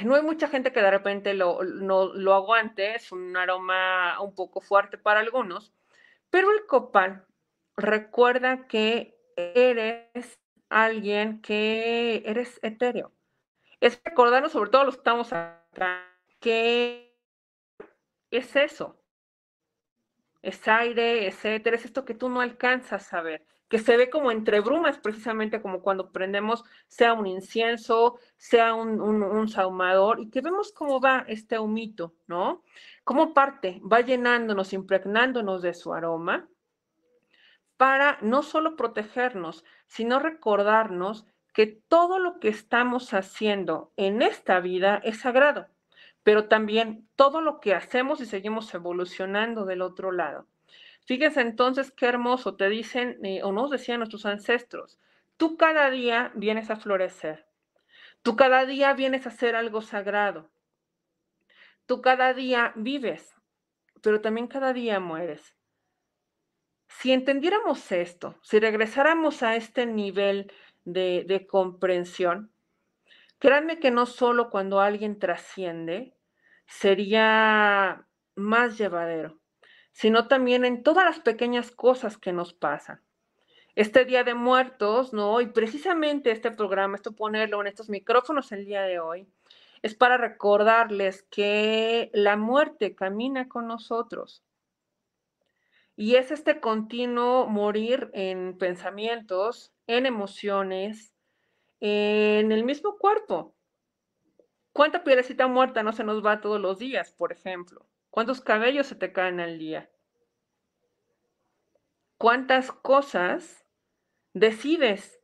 No hay mucha gente que de repente lo, no, lo aguante, es un aroma un poco fuerte para algunos, pero el copal recuerda que eres alguien que eres etéreo. Es recordarnos, sobre todo los que estamos acá, que es eso. Es aire, es éter, es esto que tú no alcanzas a ver, que se ve como entre brumas, precisamente como cuando prendemos, sea un incienso, sea un, un, saumador, y que vemos cómo va este humito, ¿no? como parte va llenándonos, impregnándonos de su aroma para no solo protegernos, sino recordarnos que todo lo que estamos haciendo en esta vida es sagrado, pero también todo lo que hacemos y seguimos evolucionando del otro lado. Fíjense entonces qué hermoso, te dicen eh, o nos decían nuestros ancestros, tú cada día vienes a florecer, tú cada día vienes a hacer algo sagrado, Tú cada día vives, pero también cada día mueres. Si entendiéramos esto, si regresáramos a este nivel de, comprensión, créanme que no solo cuando alguien trasciende sería más llevadero, sino también en todas las pequeñas cosas que nos pasan. este Día de Muertos, ¿no? Y precisamente este programa, esto ponerlo en estos micrófonos el día de hoy, es para recordarles que la muerte camina con nosotros. Y es este continuo morir en pensamientos, en emociones, en el mismo cuerpo. ¿Cuánta pielecita muerta no se nos va todos los días, por ejemplo? ¿Cuántos cabellos se te caen al día? ¿Cuántas cosas decides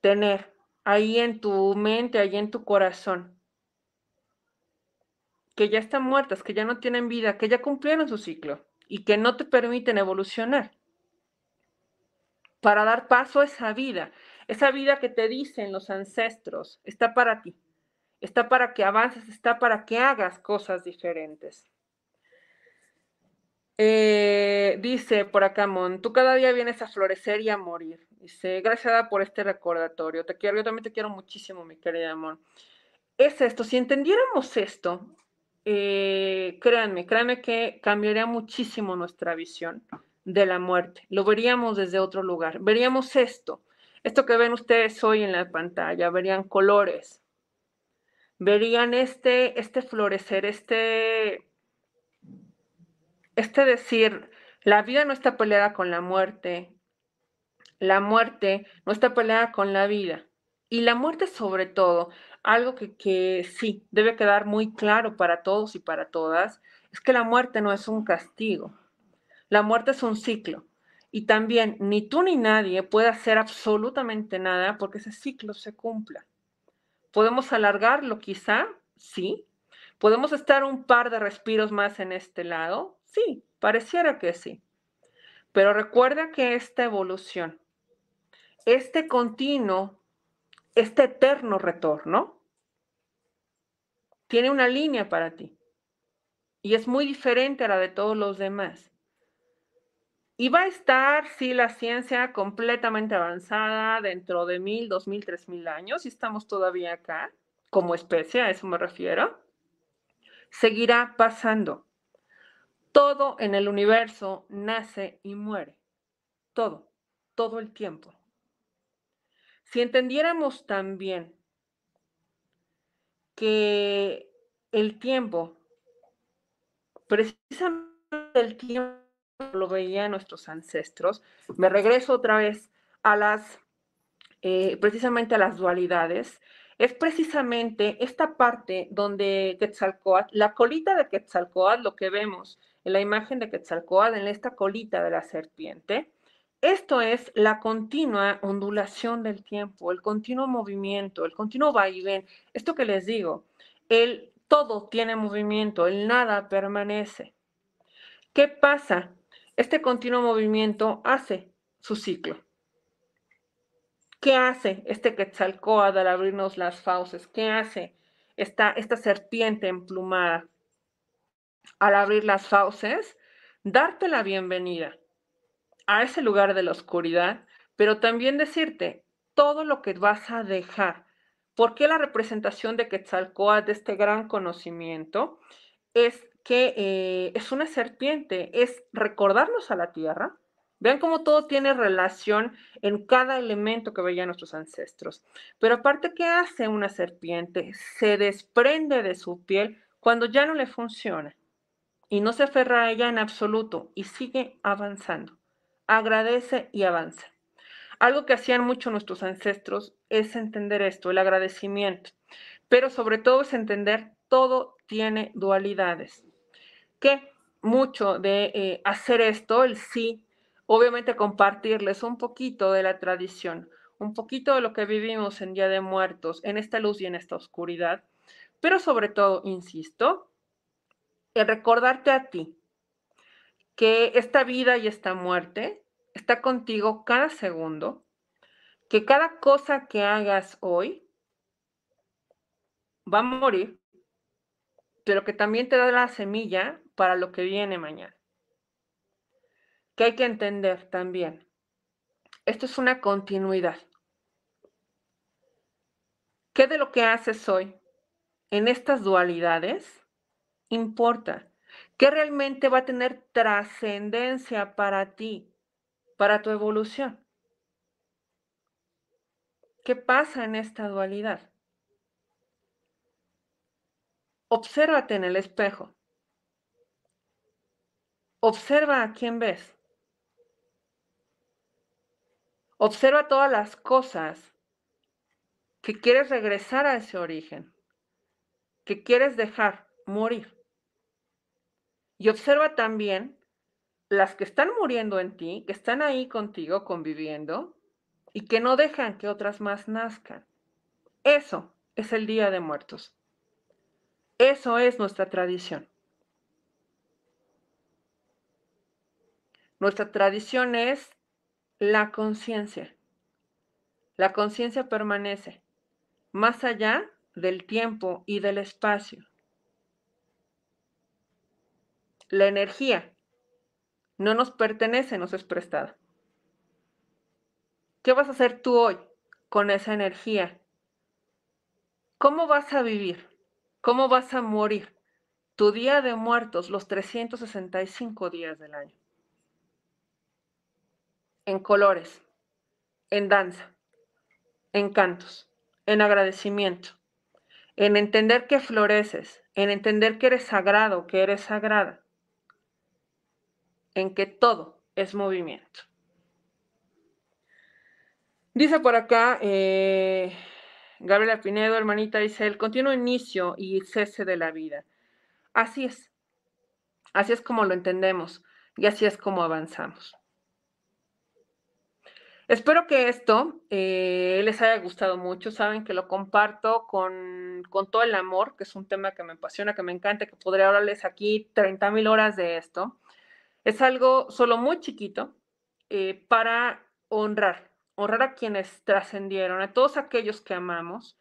tener ahí en tu mente, ahí en tu corazón? que ya están muertas, que ya no tienen vida, que ya cumplieron su ciclo y que no te permiten evolucionar. Para dar paso a esa vida, esa vida que te dicen los ancestros, está para ti, está para que avances, está para que hagas cosas diferentes. Eh, dice por acá, Mon, tú cada día vienes a florecer y a morir. Dice, gracias por este recordatorio. Te quiero, yo también te quiero muchísimo, mi querida Mon. Es esto, si entendiéramos esto, eh, créanme, créanme que cambiaría muchísimo nuestra visión de la muerte. Lo veríamos desde otro lugar. Veríamos esto, esto que ven ustedes hoy en la pantalla, verían colores, verían este, este florecer, este, este decir, la vida no está peleada con la muerte, la muerte no está peleada con la vida. Y la muerte sobre todo, algo que, sí debe quedar muy claro para todos y para todas, es que la muerte no es un castigo. La muerte es un ciclo. Y también ni tú ni nadie puede hacer absolutamente nada porque ese ciclo se cumpla. ¿Podemos alargarlo quizá? Sí. ¿Podemos estar un par de respiros más en este lado? Sí, pareciera que sí. Pero recuerda que esta evolución, este continuo este eterno retorno tiene una línea para ti y es muy diferente a la de todos los demás. Y va a estar, sí, la ciencia completamente avanzada dentro de mil, dos mil, tres mil años, y estamos todavía acá, como especie, a eso me refiero, seguirá pasando. Todo en el universo nace y muere. Todo, todo el tiempo. Si entendiéramos también que el tiempo, precisamente el tiempo lo veían nuestros ancestros, me regreso otra vez a las, eh, precisamente a las dualidades, es precisamente esta parte donde Quetzalcoatl, la colita de Quetzalcoatl, lo que vemos en la imagen de Quetzalcoatl, en esta colita de la serpiente, esto es la continua ondulación del tiempo, el continuo movimiento, el continuo vaivén. Esto que les digo, el todo tiene movimiento, el nada permanece. ¿Qué pasa? Este continuo movimiento hace su ciclo. ¿Qué hace este Quetzalcóatl al abrirnos las fauces? ¿Qué hace esta, esta serpiente emplumada al abrir las fauces? Darte la bienvenida a ese lugar de la oscuridad, pero también decirte todo lo que vas a dejar. ¿Por qué la representación de Quetzalcoatl, de este gran conocimiento, es que eh, es una serpiente, es recordarnos a la tierra. Vean cómo todo tiene relación en cada elemento que veían nuestros ancestros. Pero aparte, ¿qué hace una serpiente? Se desprende de su piel cuando ya no le funciona y no se aferra a ella en absoluto y sigue avanzando agradece y avanza. Algo que hacían mucho nuestros ancestros es entender esto, el agradecimiento, pero sobre todo es entender todo tiene dualidades. Que mucho de eh, hacer esto, el sí, obviamente compartirles un poquito de la tradición, un poquito de lo que vivimos en Día de Muertos, en esta luz y en esta oscuridad, pero sobre todo, insisto, el recordarte a ti, que esta vida y esta muerte está contigo cada segundo, que cada cosa que hagas hoy va a morir, pero que también te da la semilla para lo que viene mañana. Que hay que entender también. Esto es una continuidad. ¿Qué de lo que haces hoy en estas dualidades importa? ¿Qué realmente va a tener trascendencia para ti, para tu evolución? ¿Qué pasa en esta dualidad? Obsérvate en el espejo. Observa a quién ves. Observa todas las cosas que quieres regresar a ese origen, que quieres dejar morir. Y observa también las que están muriendo en ti, que están ahí contigo conviviendo y que no dejan que otras más nazcan. Eso es el Día de Muertos. Eso es nuestra tradición. Nuestra tradición es la conciencia. La conciencia permanece más allá del tiempo y del espacio. La energía no nos pertenece, nos es prestada. ¿Qué vas a hacer tú hoy con esa energía? ¿Cómo vas a vivir? ¿Cómo vas a morir? Tu día de muertos, los 365 días del año. En colores, en danza, en cantos, en agradecimiento, en entender que floreces, en entender que eres sagrado, que eres sagrada en que todo es movimiento. Dice por acá eh, Gabriela Pinedo, hermanita, dice el continuo inicio y cese de la vida. Así es. Así es como lo entendemos y así es como avanzamos. Espero que esto eh, les haya gustado mucho. Saben que lo comparto con, con, todo el amor, que es un tema que me apasiona, que me encanta, que podría hablarles aquí 30 mil horas de esto. Es algo solo muy chiquito eh, para honrar, honrar a quienes trascendieron, a todos aquellos que amamos,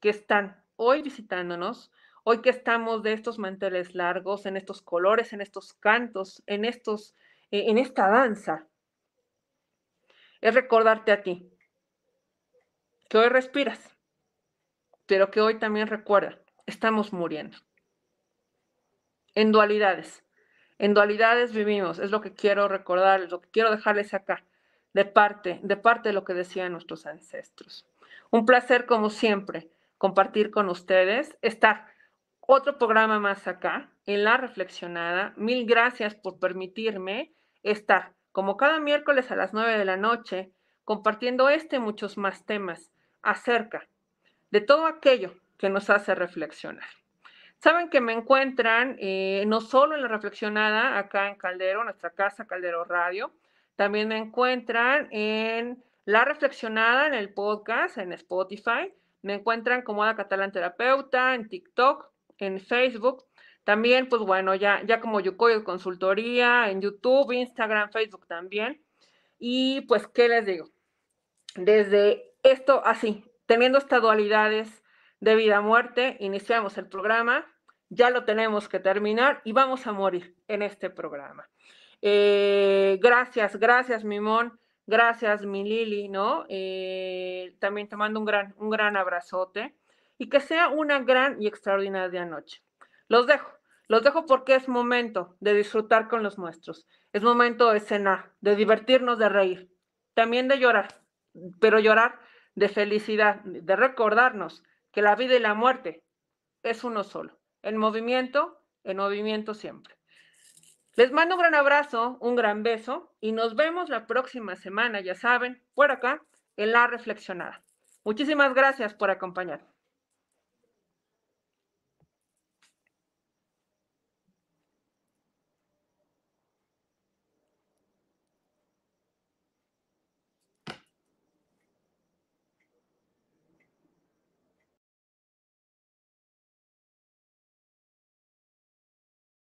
que están hoy visitándonos, hoy que estamos de estos manteles largos, en estos colores, en estos cantos, en, estos, eh, en esta danza. Es recordarte a ti, que hoy respiras, pero que hoy también recuerda, estamos muriendo. En dualidades, en dualidades vivimos, es lo que quiero recordarles, lo que quiero dejarles acá, de parte, de parte de lo que decían nuestros ancestros. Un placer, como siempre, compartir con ustedes, estar otro programa más acá, en La Reflexionada. Mil gracias por permitirme estar, como cada miércoles a las nueve de la noche, compartiendo este y muchos más temas acerca de todo aquello que nos hace reflexionar. Saben que me encuentran eh, no solo en la reflexionada acá en Caldero, nuestra casa Caldero Radio, también me encuentran en la reflexionada en el podcast, en Spotify, me encuentran como Ada Catalán Terapeuta, en TikTok, en Facebook. También, pues bueno, ya, ya como Yukoyo Consultoría, en YouTube, Instagram, Facebook también. Y pues, ¿qué les digo? Desde esto así, teniendo estas dualidades de vida-muerte, iniciamos el programa ya lo tenemos que terminar y vamos a morir en este programa. Eh, gracias, gracias, Mimón. Gracias, mi Lili, ¿no? Eh, también te mando un gran, un gran abrazote y que sea una gran y extraordinaria noche. Los dejo, los dejo porque es momento de disfrutar con los nuestros. Es momento de cenar, de divertirnos, de reír, también de llorar, pero llorar de felicidad, de recordarnos que la vida y la muerte es uno solo en movimiento, en movimiento siempre. Les mando un gran abrazo, un gran beso y nos vemos la próxima semana, ya saben, por acá en La Reflexionada. Muchísimas gracias por acompañarme.